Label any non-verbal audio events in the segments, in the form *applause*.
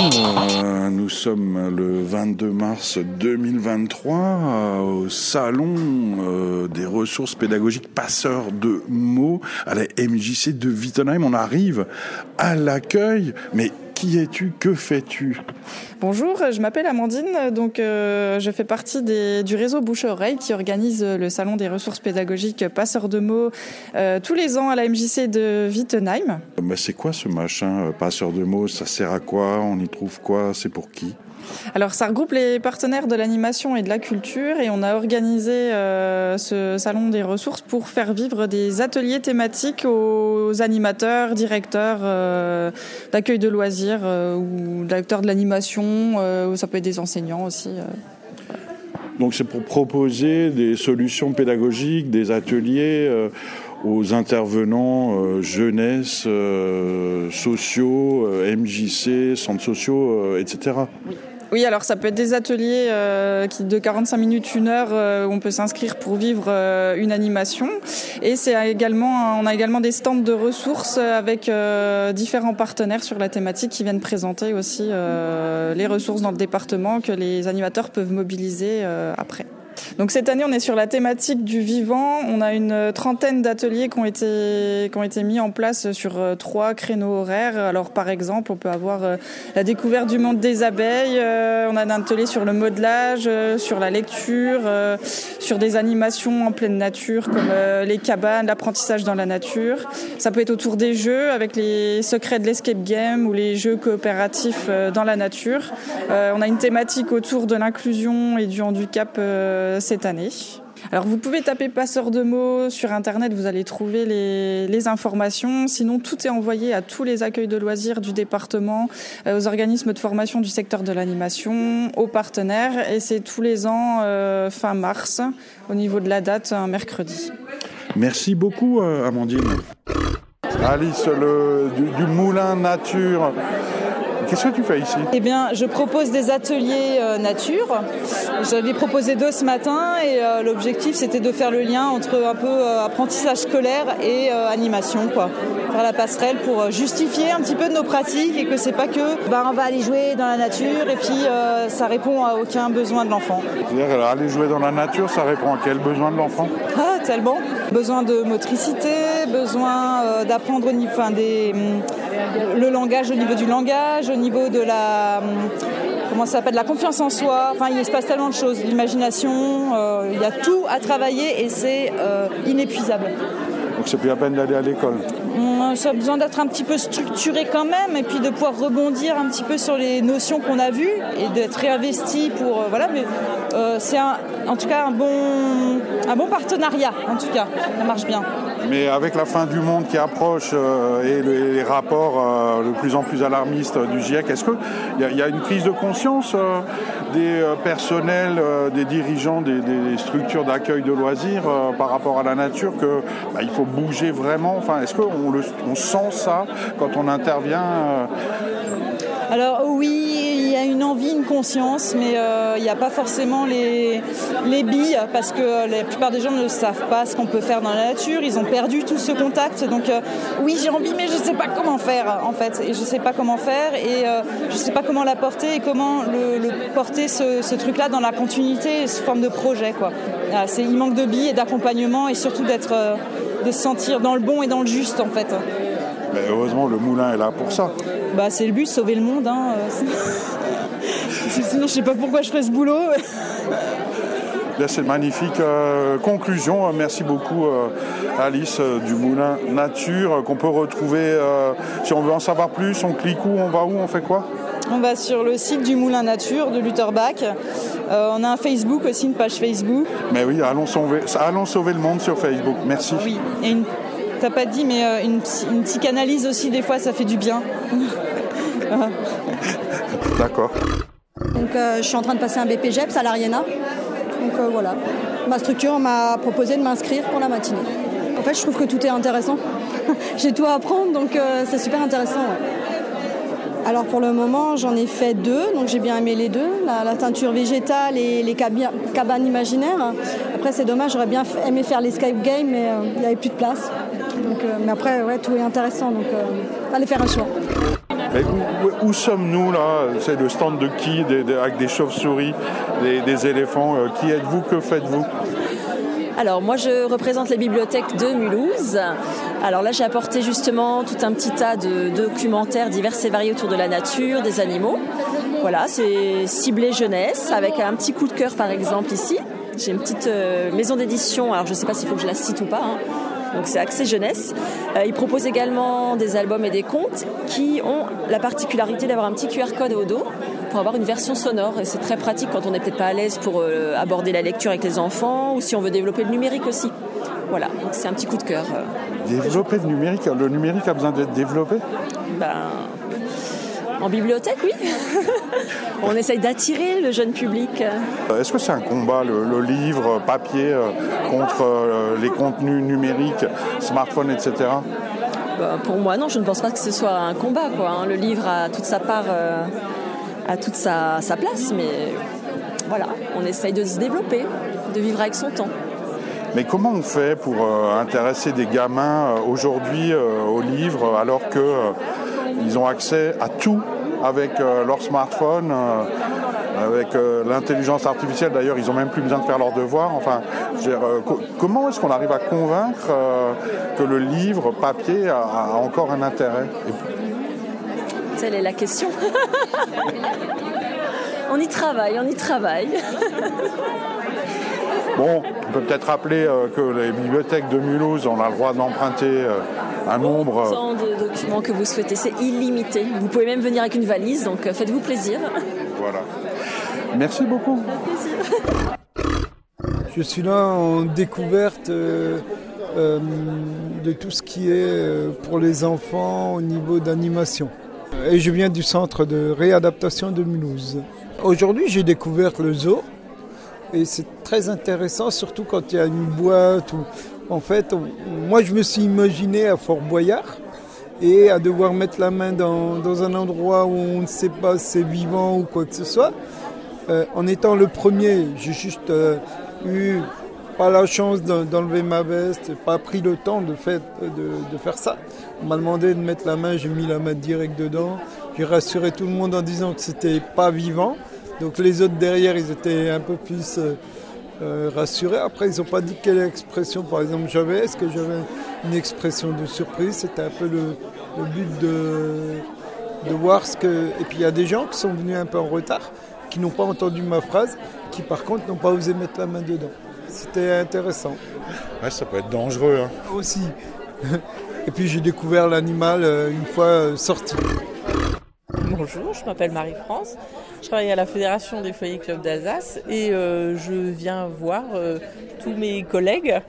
Nous sommes le 22 mars 2023 euh, au salon euh, des ressources pédagogiques passeurs de mots à la MJC de Wittenheim. On arrive à l'accueil, mais qui es-tu? Que fais-tu? Bonjour, je m'appelle Amandine, donc euh, je fais partie des, du réseau Bouche-Oreille qui organise le salon des ressources pédagogiques Passeurs de mots euh, tous les ans à la MJC de Wittenheim. Bah, c'est quoi ce machin, euh, Passeur de mots? Ça sert à quoi? On y trouve quoi? C'est pour qui? Alors ça regroupe les partenaires de l'animation et de la culture et on a organisé euh, ce salon des ressources pour faire vivre des ateliers thématiques aux animateurs, directeurs euh, d'accueil de loisirs euh, ou d'acteurs de l'animation, ou ça peut être des enseignants aussi. Donc c'est pour proposer des solutions pédagogiques, des ateliers aux intervenants jeunesse, sociaux, MJC, centres sociaux, etc. Oui. Oui, alors ça peut être des ateliers euh, qui de 45 minutes, une heure, euh, où on peut s'inscrire pour vivre euh, une animation. Et c'est également, on a également des stands de ressources avec différents partenaires sur la thématique qui viennent présenter aussi les ressources dans le département que les animateurs peuvent mobiliser après. Donc cette année, on est sur la thématique du vivant. On a une trentaine d'ateliers qui ont été qui ont été mis en place sur euh, trois créneaux horaires. Alors par exemple, on peut avoir euh, la découverte du monde des abeilles. Euh, on a un atelier sur le modelage, sur la lecture, sur des animations en pleine nature comme les cabanes, l'apprentissage dans la nature. Ça peut être autour des jeux avec les secrets de l'escape game ou les jeux coopératifs dans la nature. On a une thématique autour de l'inclusion et du handicap cette année. Alors vous pouvez taper passeur de mots sur internet, vous allez trouver les, informations. Sinon, tout est envoyé à tous les accueils de loisirs du département, euh, aux organismes de formation du secteur de l'animation, aux partenaires. Et c'est tous les ans euh, fin mars, au niveau de la date, un mercredi. Merci beaucoup, euh, Amandine. Alice, le, du Moulin Nature. Qu'est-ce que tu fais ici? Eh bien, je propose des ateliers euh, nature. J'avais proposé deux ce matin et euh, l'objectif c'était de faire le lien entre un peu euh, apprentissage scolaire et animation, quoi. Faire la passerelle pour justifier un petit peu de nos pratiques et que c'est pas que bah, on va aller jouer dans la nature et puis ça répond à aucun besoin de l'enfant. C'est-à-dire aller jouer dans la nature, ça répond à quel besoin de l'enfant? Ah, tellement. Besoin de motricité, besoin d'apprendre enfin, des, le langage au niveau du langage, au niveau de la hum, comment ça s'appelle la confiance en soi. Enfin, il se passe tellement de choses, l'imagination. Euh, il y a tout à travailler et c'est euh, inépuisable. Donc c'est plus la peine d'aller à l'école. Hum, ça a besoin d'être un petit peu structuré quand même et puis de pouvoir rebondir un petit peu sur les notions qu'on a vues et d'être réinvesti pour euh, voilà. Mais c'est en tout cas un bon un bon partenariat en tout cas. Ça marche bien. Mais avec la fin du monde qui approche euh, et les, rapports euh, de plus en plus alarmistes du GIEC, est-ce qu'il y, a une prise de conscience euh, des personnels, des dirigeants des, structures d'accueil de loisirs par rapport à la nature que bah, il faut bouger vraiment? Enfin, est-ce qu'on on sent ça quand on intervient Alors oui, envie, une conscience, mais euh, il n'y a pas forcément les, les billes parce que la plupart des gens ne savent pas ce qu'on peut faire dans la nature. Ils ont perdu tout ce contact. Donc euh, oui, j'ai envie, mais je ne sais pas comment faire en fait. Et je ne sais pas comment faire et euh, je ne sais pas comment l'apporter et comment le, porter ce, truc-là dans la continuité, sous forme de projet. Quoi. c'est, il manque de billes et d'accompagnement et surtout d'être, de se sentir dans le bon et dans le juste en fait. Mais heureusement, le moulin est là pour ça. Bah, c'est le but, sauver le monde. Hein. *laughs* Sinon, je sais pas pourquoi je ferais ce boulot. C'est une magnifique euh, conclusion. Merci beaucoup euh, Alice euh, du Moulin Nature qu'on peut retrouver. si on veut en savoir plus, on clique où, on va où, on fait quoi? On va sur le site du Moulin Nature de Lutherbach. on a un Facebook aussi, une page Facebook. Mais oui, allons sauver, allons sauver le monde sur Facebook. Merci. Oui, et une, t'as pas dit, mais une, une psychanalyse aussi, des fois, ça fait du bien. *laughs* D'accord. Donc euh, je suis en train de passer un BPGEPS à l'Ariena. Donc euh, voilà. Ma structure m'a proposé de m'inscrire pour la matinée. En fait, je trouve que tout est intéressant. *laughs* J'ai tout à apprendre, donc euh, c'est super intéressant. Alors pour le moment, j'en ai fait deux, donc j'ai bien aimé les deux, la, teinture végétale et les cabanes imaginaires. Après, c'est dommage, j'aurais bien aimé faire l'escape game, mais il n'y avait plus de place. Donc, mais après, ouais, tout est intéressant, donc allez faire un choix. Où, sommes-nous là? C'est le stand de qui? Avec des chauves-souris, des, éléphants. Euh, Qui êtes-vous? Que faites-vous? Alors moi je représente la bibliothèque de Mulhouse. Alors là j'ai apporté justement tout un petit tas de documentaires divers et variés autour de la nature, des animaux. Voilà, c'est ciblé jeunesse avec un petit coup de cœur par exemple ici. J'ai une petite euh, maison d'édition, alors je ne sais pas s'il faut que je la cite ou pas. hein. Donc c'est axé jeunesse. Euh, ils proposent également des albums et des contes qui ont la particularité d'avoir un petit QR code au dos pour avoir une version sonore. Et c'est très pratique quand on n'est peut-être pas à l'aise pour euh, aborder la lecture avec les enfants ou si on veut développer le numérique aussi. Voilà, donc c'est un petit coup de cœur. euh, Développer le numérique. Le numérique a besoin d'être développé? Ben, en bibliothèque, oui. *laughs* on essaye d'attirer le jeune public. Euh, Est-ce que c'est un combat, le, le livre papier euh, contre euh, les contenus numériques, smartphones, etc. Ben, pour moi, non, je ne pense pas que ce soit un combat. Quoi, hein. Le livre a toute sa part, euh, a toute sa, sa place, mais voilà, on essaye de se développer, de vivre avec son temps. Mais comment on fait pour euh, intéresser des gamins euh, aujourd'hui euh, aux livres alors que euh, ils ont accès à tout avec euh, leur smartphone, euh, avec euh, l'intelligence artificielle d'ailleurs, ils ont même plus besoin de faire leurs devoirs. Enfin, je veux dire, co- comment est-ce qu'on arrive à convaincre que le livre papier a, encore un intérêt? Telle est la question. *laughs* on y travaille, on y travaille. Bon, on peut peut-être rappeler euh, que les bibliothèques de Mulhouse, on a le droit d'emprunter euh, un nombre. euh, Autant de documents que vous souhaitez, c'est illimité. Vous pouvez même venir avec une valise, donc euh, faites-vous plaisir. Voilà. Merci beaucoup. *laughs* Je suis là en découverte euh, euh, de tout ce qui est euh, pour les enfants au niveau d'animation. Et je viens du centre de réadaptation de Mulhouse. Aujourd'hui, j'ai découvert le zoo et c'est très intéressant, surtout quand il y a une boîte. Ou... En fait, moi, je me suis imaginé à Fort Boyard et à devoir mettre la main dans, dans un endroit où on ne sait pas si c'est vivant ou quoi que ce soit. Euh, en étant le premier, j'ai juste euh, eu pas la chance d'en- d'enlever ma veste, pas pris le temps de, de faire ça. On m'a demandé de mettre la main, j'ai mis la main direct dedans. J'ai rassuré tout le monde en disant que c'était pas vivant. Donc les autres derrière, ils étaient un peu plus euh, euh, rassurés. Après, ils n'ont pas dit quelle expression, par exemple, j'avais. Est-ce que j'avais une expression de surprise? C'était un peu le, le but de, de voir ce que. Et puis il y a des gens qui sont venus un peu en retard, qui n'ont pas entendu ma phrase, qui par contre n'ont pas osé mettre la main dedans. C'était intéressant Ouais, ça peut être dangereux. hein. aussi. *laughs* Et puis j'ai découvert l'animal euh, une fois sorti. Bonjour, je m'appelle Marie-France. Je travaille à la Fédération des foyers clubs d'Alsace et euh, je viens voir euh, tous mes collègues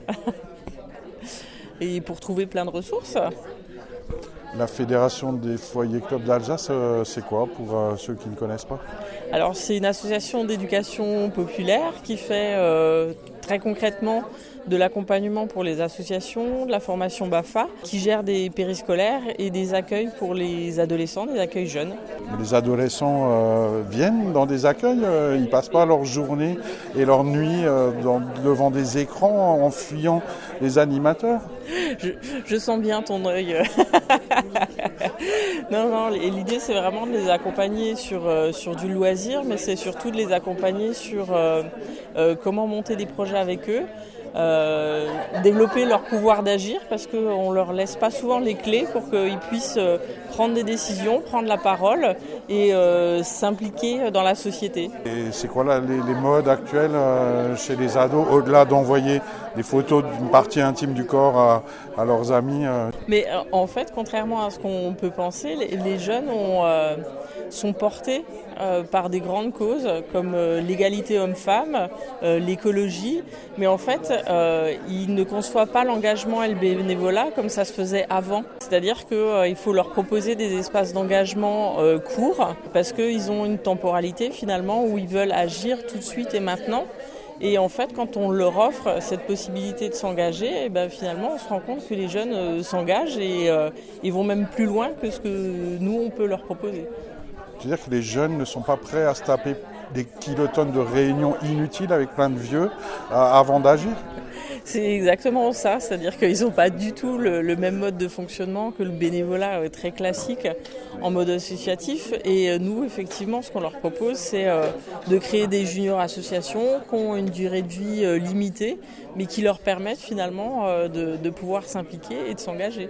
*laughs* et pour trouver plein de ressources. La Fédération des foyers clubs d'Alsace, euh, c'est quoi pour euh, ceux qui ne connaissent pas? Alors c'est une association d'éducation populaire qui fait euh, très concrètement de l'accompagnement pour les associations, de la formation BAFA, qui gère des périscolaires et des accueils pour les adolescents, des accueils jeunes. Les adolescents euh, viennent dans des accueils, euh, ils passent pas leur journée et leur nuit euh, dans- devant des écrans en fuyant les animateurs. Je, je sens bien ton œil. *laughs* non, non, l'idée c'est vraiment de les accompagner sur, euh, sur du loisir, mais c'est surtout de les accompagner sur comment monter des projets avec eux. euh, développer leur pouvoir d'agir parce qu'on leur laisse pas souvent les clés pour qu'ils puissent euh, prendre des décisions, prendre la parole et euh, s'impliquer dans la société. Et c'est quoi là, les, les modes actuels euh, chez les ados, au-delà d'envoyer des photos d'une partie intime du corps à, à leurs amis euh, Mais en fait, contrairement à ce qu'on peut penser, les, les jeunes ont, sont portés par des grandes causes comme l'égalité homme-femme, l'écologie, mais en fait, ils ne conçoivent pas l'engagement et le bénévolat comme ça se faisait avant. C'est-à-dire qu'il faut leur proposer des espaces d'engagement euh, courts parce qu'ils ont une temporalité finalement où ils veulent agir tout de suite et maintenant. Et en fait, quand on leur offre cette possibilité de s'engager, eh ben, finalement, on se rend compte que les jeunes euh, s'engagent et euh, ils vont même plus loin que ce que nous, on peut leur proposer. C'est-à-dire que les jeunes ne sont pas prêts à se taper des kilotonnes de réunions inutiles avec plein de vieux euh, avant d'agir? C'est exactement ça, c'est-à-dire qu'ils n'ont pas du tout le, même mode de fonctionnement que le bénévolat euh, très classique en mode associatif. Et euh, nous, effectivement, ce qu'on leur propose, c'est euh, de créer des juniors associations qui ont une durée de vie limitée, mais qui leur permettent finalement de pouvoir s'impliquer et de s'engager.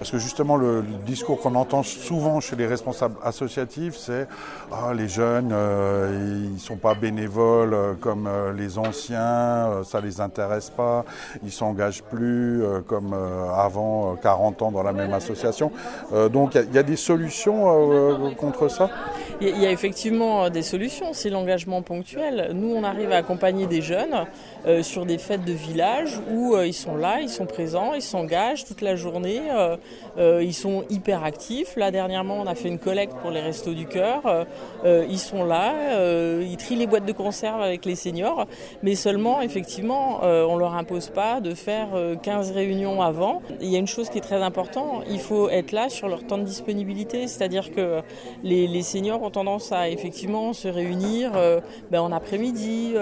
Parce que justement, le, discours qu'on entend souvent chez les responsables associatifs, c'est ah, les jeunes, euh, ils sont pas bénévoles euh, comme euh, les anciens, ça les intéresse pas, ils s'engagent plus comme avant 40 ans dans la même association. donc il y, a des solutions contre ça? Il y, a effectivement des solutions, c'est l'engagement ponctuel. Nous, on arrive à accompagner des jeunes sur des fêtes de village où ils sont là, ils sont présents, ils s'engagent toute la journée. Euh, ils sont hyper actifs. Là, dernièrement, on a fait une collecte pour les Restos du Cœur. Euh, euh, ils sont là, ils trient les boîtes de conserve avec les seniors, mais seulement, effectivement, on leur impose pas de faire 15 réunions avant. Il y a une chose qui est très importante, il faut être là sur leur temps de disponibilité, c'est-à-dire que les, seniors ont tendance à effectivement se réunir ben, en après-midi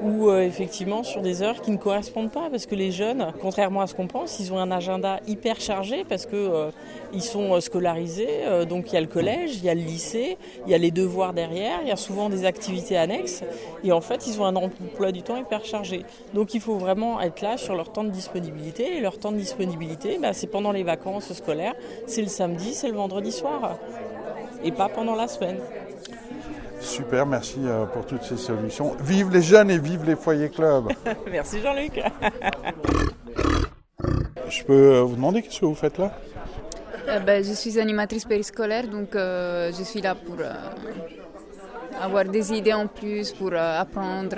ou euh, effectivement sur des heures qui ne correspondent pas parce que les jeunes, contrairement à ce qu'on pense, ils ont un agenda hyper chargé parce que euh, ils sont euh, scolarisés. donc il y a le collège, il y a le lycée, il y a les devoirs derrière, il y a souvent des activités annexes et en fait ils ont un emploi du temps hyper chargé. Donc il faut vraiment être là sur leur temps de disponibilité et leur temps de disponibilité, bah, c'est pendant les vacances scolaires, c'est le samedi, c'est le vendredi soir et pas pendant la semaine. Super, merci euh, pour toutes ces solutions. Vive les jeunes et vive les foyers clubs. *laughs* merci Jean-Luc. *laughs* Je peux euh, vous demander qu'est-ce que vous faites là? Euh, ben, Je suis animatrice périscolaire, donc je suis là pour avoir des idées en plus, pour apprendre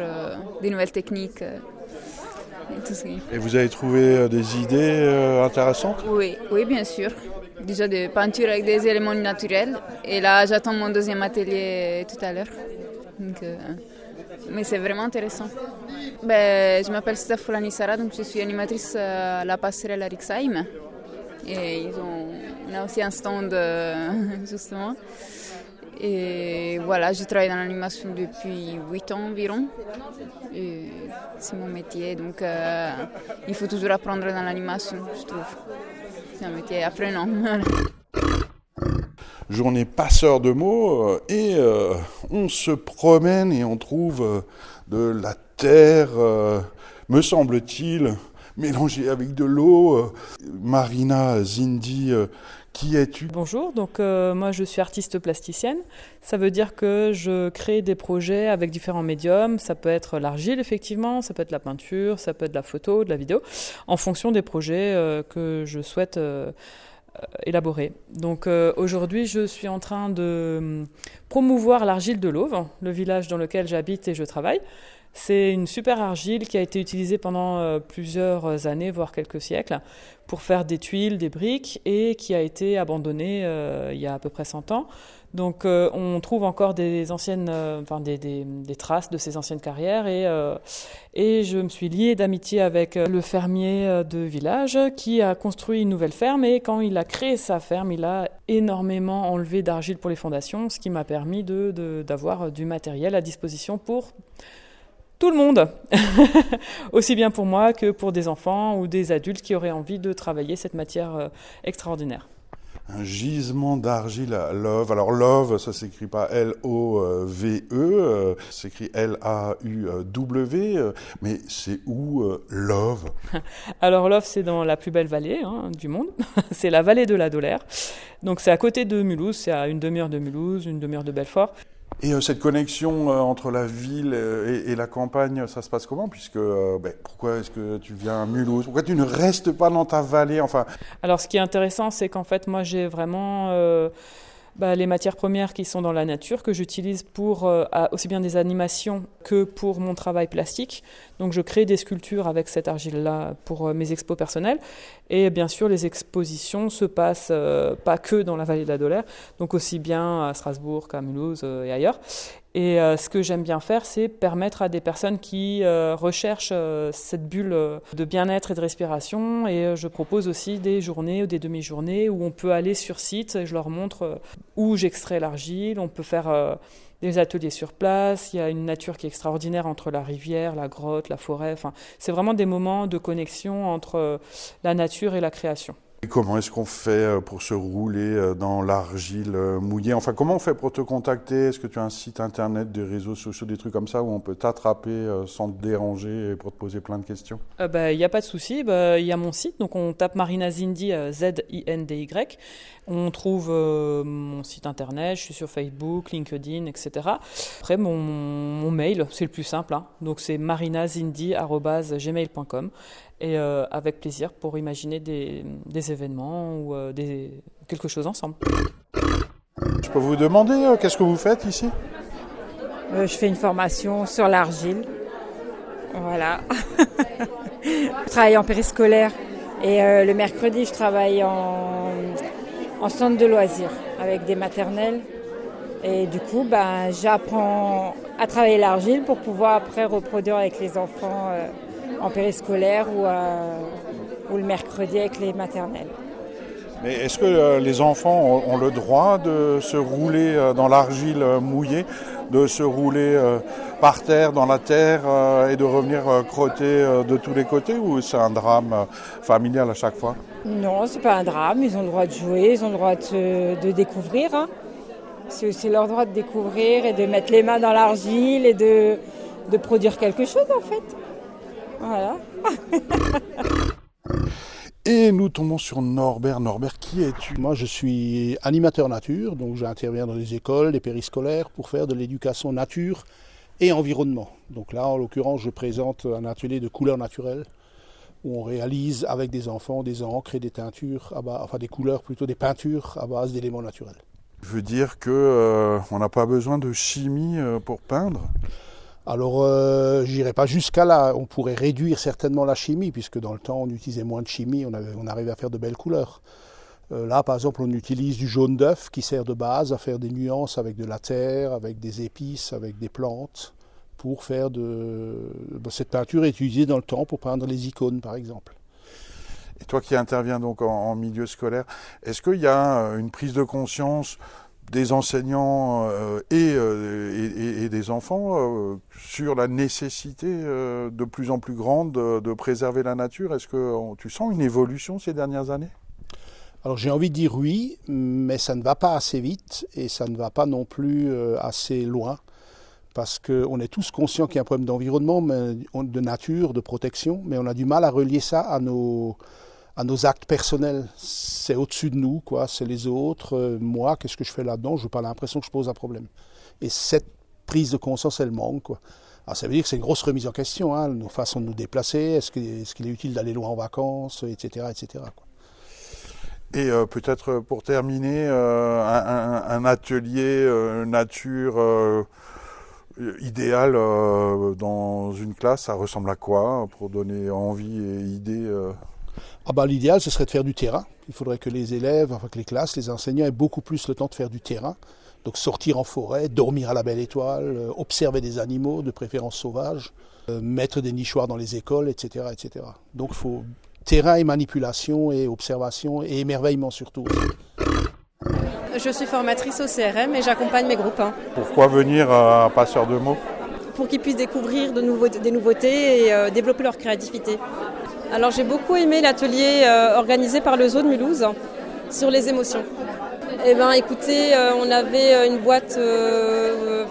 des nouvelles techniques. Et, tout et vous avez trouvé des idées intéressantes? Oui, oui, bien sûr déjà de peinture avec des éléments naturels. Et là, j'attends mon deuxième atelier tout à l'heure. Euh, mais c'est vraiment intéressant. Ben, je m'appelle Stefani Sara, donc je suis animatrice à la passerelle à Rixheim. Et ils ont, on a aussi un stand, euh, *laughs* justement. Et voilà, je travaille dans l'animation depuis 8 ans environ. C'est mon métier, donc euh, il faut toujours apprendre dans l'animation, je trouve Journée passeur de mots euh, et euh, on se promène et on trouve euh, de la terre, me semble-t-il, mélangée avec de l'eau. Marina Zindi, qui es-tu? Bonjour, donc moi je suis artiste plasticienne. Ça veut dire que je crée des projets avec différents médiums. Ça peut être l'argile effectivement, ça peut être la peinture, ça peut être la photo, de la vidéo, en fonction des projets que je souhaite euh, élaboré. Donc euh, aujourd'hui, je suis en train de hum, promouvoir l'argile de l'Auve, le village dans lequel j'habite et je travaille. C'est une super argile qui a été utilisée pendant euh, plusieurs années, voire quelques siècles, pour faire des tuiles, des briques, et qui a été abandonnée il y a à peu près 100 ans. Donc euh, on trouve encore des anciennes, euh, enfin des, traces de ces anciennes carrières et, euh, je me suis liée d'amitié avec le fermier de village qui a construit une nouvelle ferme et quand il a créé sa ferme, il a énormément enlevé d'argile pour les fondations, ce qui m'a permis d'avoir de, du matériel à disposition pour tout le monde, *laughs* aussi bien pour moi que pour des enfants ou des adultes qui auraient envie de travailler cette matière extraordinaire un gisement d'argile à Love. Alors Love, ça s'écrit pas L-O-V-E, euh, s'écrit L-A-U-W, euh, mais c'est où euh, Love? *laughs* Alors Love, c'est dans la plus belle vallée hein, du monde, *laughs* c'est la vallée de la Dolère. Donc c'est à côté de Mulhouse, c'est à une demi-heure de Mulhouse, une demi-heure de Belfort. Et euh, cette connexion euh, entre la ville euh, et, la campagne, ça se passe comment? Puisque ben, pourquoi est-ce que tu viens à Mulhouse? Pourquoi tu ne restes pas dans ta vallée? Enfin. Alors, ce qui est intéressant, c'est qu'en fait, moi, j'ai vraiment bah, les matières premières qui sont dans la nature, que j'utilise pour euh, aussi bien des animations que pour mon travail plastique. Donc je crée des sculptures avec cette argile-là pour euh, mes expos personnels. Et bien sûr, les expositions se passent euh, pas que dans la vallée de la Dolère, donc aussi bien à Strasbourg qu'à Mulhouse et ailleurs. Et euh, ce que j'aime bien faire, c'est permettre à des personnes qui euh, recherchent euh, cette bulle de bien-être et de respiration. Et je propose aussi des journées ou des demi-journées où on peut aller sur site et je leur montre où j'extrais l'argile. On peut faire des ateliers sur place. Il y a une nature qui est extraordinaire entre la rivière, la grotte, la forêt. Enfin, c'est vraiment des moments de connexion entre la nature et la création. Comment est-ce qu'on fait euh, pour se rouler euh, dans l'argile euh, mouillée? Enfin, comment on fait pour te contacter? Est-ce que tu as un site internet, des réseaux sociaux, des trucs comme ça où on peut t'attraper sans te déranger et pour te poser plein de questions? Il bah, n'y a pas de souci. Bah, il y a mon site, donc on tape Marina Zindi, Z-I-N-D-Y. On trouve mon site internet, je suis sur Facebook, LinkedIn, etc. Après, mon, mail, c'est le plus simple. Hein. Donc c'est marinazindi.gmail.com et euh, avec plaisir pour imaginer des, événements ou euh, des, quelque chose ensemble. Je peux vous demander euh, qu'est-ce que vous faites ici? Je fais une formation sur l'argile. Voilà. *laughs* je travaille en périscolaire et le mercredi je travaille en, en, centre de loisirs avec des maternelles. Et du coup, ben, j'apprends à travailler l'argile pour pouvoir après reproduire avec les enfants en périscolaire ou, euh, ou le mercredi avec les maternelles. Mais est-ce que euh, les enfants ont, le droit de se rouler euh, dans l'argile mouillée, de se rouler par terre, dans la terre et de revenir crotter de tous les côtés ou c'est un drame familial à chaque fois? Non, c'est pas un drame. Ils ont le droit de jouer, ils ont le droit de, découvrir. Hein. C'est aussi leur droit de découvrir et de mettre les mains dans l'argile et de, de produire quelque chose en fait. Voilà. *laughs* Et nous tombons sur Norbert. Norbert, qui es-tu? Moi, je suis animateur nature, donc j'interviens dans les écoles, les périscolaires pour faire de l'éducation nature et environnement. Donc là, en l'occurrence, je présente un atelier de couleurs naturelles où on réalise avec des enfants des encres et des teintures, enfin des couleurs plutôt, des peintures à base d'éléments naturels. Je veux dire que euh, on n'a pas besoin de chimie euh, pour peindre? Alors, euh, j'irai pas jusqu'à là. On pourrait réduire certainement la chimie, puisque dans le temps, on utilisait moins de chimie, on, arrivait à faire de belles couleurs. Euh, là, par exemple, on utilise du jaune d'œuf qui sert de base à faire des nuances avec de la terre, avec des épices, avec des plantes, pour faire de. Cette peinture est utilisée dans le temps pour peindre les icônes, par exemple. Et toi qui interviens donc en milieu scolaire, est-ce qu'il y a une prise de conscience des enseignants euh, euh, et, des enfants euh, sur la nécessité de plus en plus grande de, préserver la nature. Est-ce que tu sens une évolution ces dernières années? Alors j'ai envie de dire oui, mais ça ne va pas assez vite et ça ne va pas non plus assez loin parce qu'on est tous conscients qu'il y a un problème d'environnement, de nature, de protection, mais on a du mal à relier ça à nos, à nos actes personnels. C'est au-dessus de nous, quoi. C'est les autres. Euh, moi, qu'est-ce que je fais là-dedans? Je n'ai pas l'impression que je pose un problème. Et cette prise de conscience, elle manque, quoi. Alors ça veut dire que c'est une grosse remise en question, hein, nos façons de nous déplacer, est-ce qu'il est, utile d'aller loin en vacances, etc. etc. Et euh, peut-être pour terminer, euh, un, atelier nature idéal dans une classe, ça ressemble à quoi pour donner envie et idée ah bah, L'idéal, ce serait de faire du terrain. Il faudrait que les élèves, enfin que les classes, les enseignants aient beaucoup plus le temps de faire du terrain. Donc sortir en forêt, dormir à la belle étoile, euh, observer des animaux, de préférence sauvages, euh, mettre des nichoirs dans les écoles, etc. etc. Donc il faut terrain et manipulation et observation et émerveillement surtout. Je suis formatrice au CRM et j'accompagne mes groupes Pourquoi venir à Passeur de mots? Pour qu'ils puissent découvrir de nouveaux, des nouveautés et euh, développer leur créativité. Alors j'ai beaucoup aimé l'atelier euh, organisé par le zoo de Mulhouse sur les émotions. Eh ben, écoutez, euh, on avait euh, une boîte,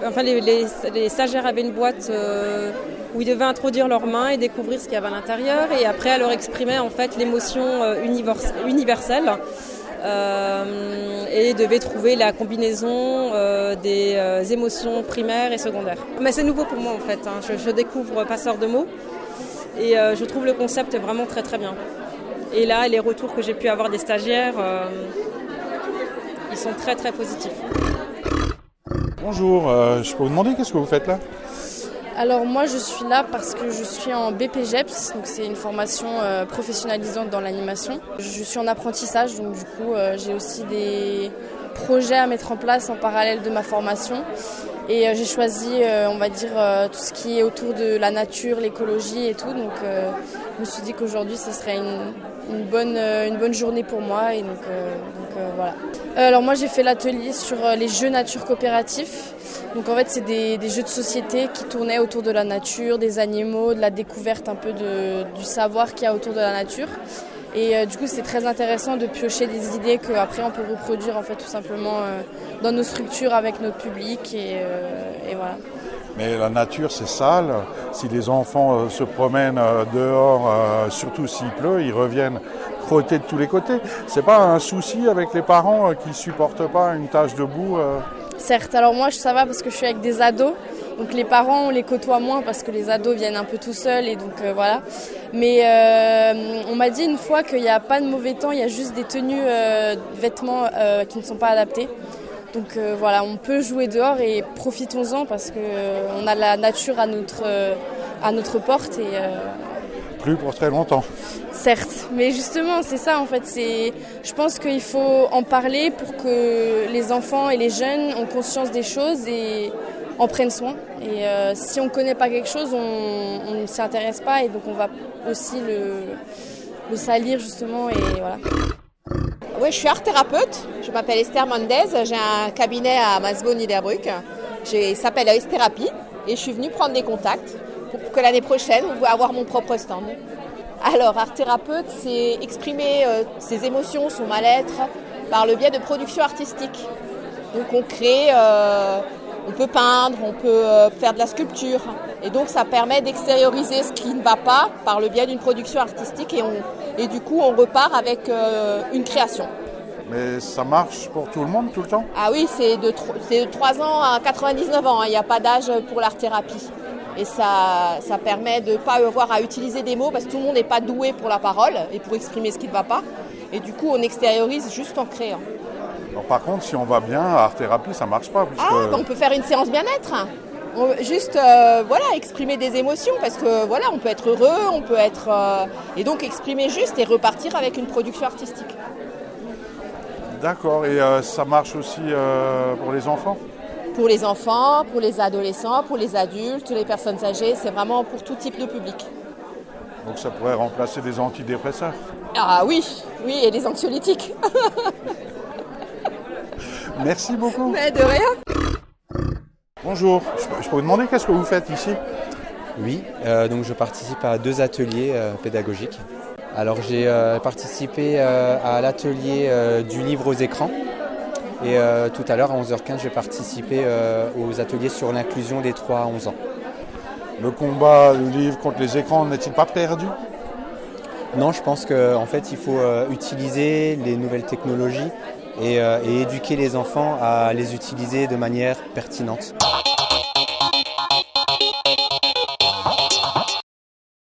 enfin les, stagiaires avaient une boîte où ils devaient introduire leurs mains et découvrir ce qu'il y avait à l'intérieur, et après elle leur exprimait en fait l'émotion universelle. et devaient trouver la combinaison des émotions primaires et secondaires. Mais c'est nouveau pour moi en fait, hein. je, je, découvre passeur de mots. Et euh, je trouve le concept vraiment très très bien. Et là, les retours que j'ai pu avoir des stagiaires, euh, ils sont très très positifs. Bonjour, euh, je peux vous demander qu'est-ce que vous faites là? Alors moi je suis là parce que je suis en BPGEPS, donc c'est une formation professionnalisante dans l'animation. Je suis en apprentissage, donc du coup j'ai aussi des projets à mettre en place en parallèle de ma formation. Et j'ai choisi, on va dire, tout ce qui est autour de la nature, l'écologie et tout. Donc je me suis dit qu'aujourd'hui, ce serait une, bonne, une bonne journée pour moi. Et donc, voilà. Alors moi, j'ai fait l'atelier sur les jeux nature coopératifs. Donc en fait, c'est des, jeux de société qui tournaient autour de la nature, des animaux, de la découverte un peu du savoir qu'il y a autour de la nature. Et euh, du coup, c'est très intéressant de piocher des idées qu'après on peut reproduire en fait tout simplement euh, dans nos structures avec notre public et, euh, voilà. Mais la nature, c'est sale. Si les enfants se promènent dehors, surtout s'il pleut, ils reviennent crotter de tous les côtés. C'est pas un souci avec les parents qui supportent pas une tâche de boue Certes, alors moi ça va parce que je suis avec des ados. Donc les parents, on les côtoie moins parce que les ados viennent un peu tout seuls et donc euh, voilà. Mais euh, on m'a dit une fois qu'il n'y a pas de mauvais temps, il y a juste des tenues, euh, vêtements qui ne sont pas adaptés. Donc voilà, on peut jouer dehors et profitons-en parce qu'on a la nature à notre, à notre porte et plus pour très longtemps. Certes, mais justement, c'est ça en fait. C'est, je pense qu'il faut en parler pour que les enfants et les jeunes ont conscience des choses et en prennent soin. Et euh, si on ne connaît pas quelque chose, on ne s'y intéresse pas et donc on va aussi le, salir justement et voilà. Oui, je suis art thérapeute. Je m'appelle Esther Mendez. J'ai un cabinet à Masbo Niederbrück. Ça s'appelle Thérapie et je suis venue prendre des contacts pour que l'année prochaine, on va avoir mon propre stand. Alors, art thérapeute, c'est exprimer euh, ses émotions, son mal-être par le biais de production artistique. Donc, on crée, euh, on peut peindre, on peut euh, faire de la sculpture. Et donc, ça permet d'extérioriser ce qui ne va pas par le biais d'une production artistique et, on, et du coup, on repart avec une création. Mais ça marche pour tout le monde tout le temps? Ah oui, c'est de, de 3 ans à 99 ans. Hein. Il n'y a pas d'âge pour l'art-thérapie. Et ça, ça permet de ne pas avoir à utiliser des mots parce que tout le monde n'est pas doué pour la parole et pour exprimer ce qui ne va pas. Et du coup, on extériorise juste en créant. Par contre, si on va bien, art thérapie, ça marche pas. Ah, bah, on peut faire une séance bien-être. Juste, euh, voilà, exprimer des émotions parce que voilà, on peut être heureux, on peut être euh, et donc exprimer juste et repartir avec une production artistique. D'accord. Et euh, ça marche aussi pour les enfants? Pour les enfants, pour les adolescents, pour les adultes, les personnes âgées, c'est vraiment pour tout type de public. Donc ça pourrait remplacer des antidépresseurs? Ah oui, oui, et les anxiolytiques. *laughs* Merci beaucoup. Mais de rien. Bonjour, je peux vous demander qu'est-ce que vous faites ici? Oui, euh, donc je participe à deux ateliers euh, pédagogiques. Alors j'ai euh, participé à l'atelier du livre aux écrans et euh, tout à l'heure, à 11h15, j'ai participé euh, aux ateliers sur l'inclusion des 3 à 11 ans. Le combat du livre contre les écrans n'est-il pas perdu? Non, je pense qu'en fait, il faut euh, utiliser les nouvelles technologies et, et éduquer les enfants à les utiliser de manière pertinente.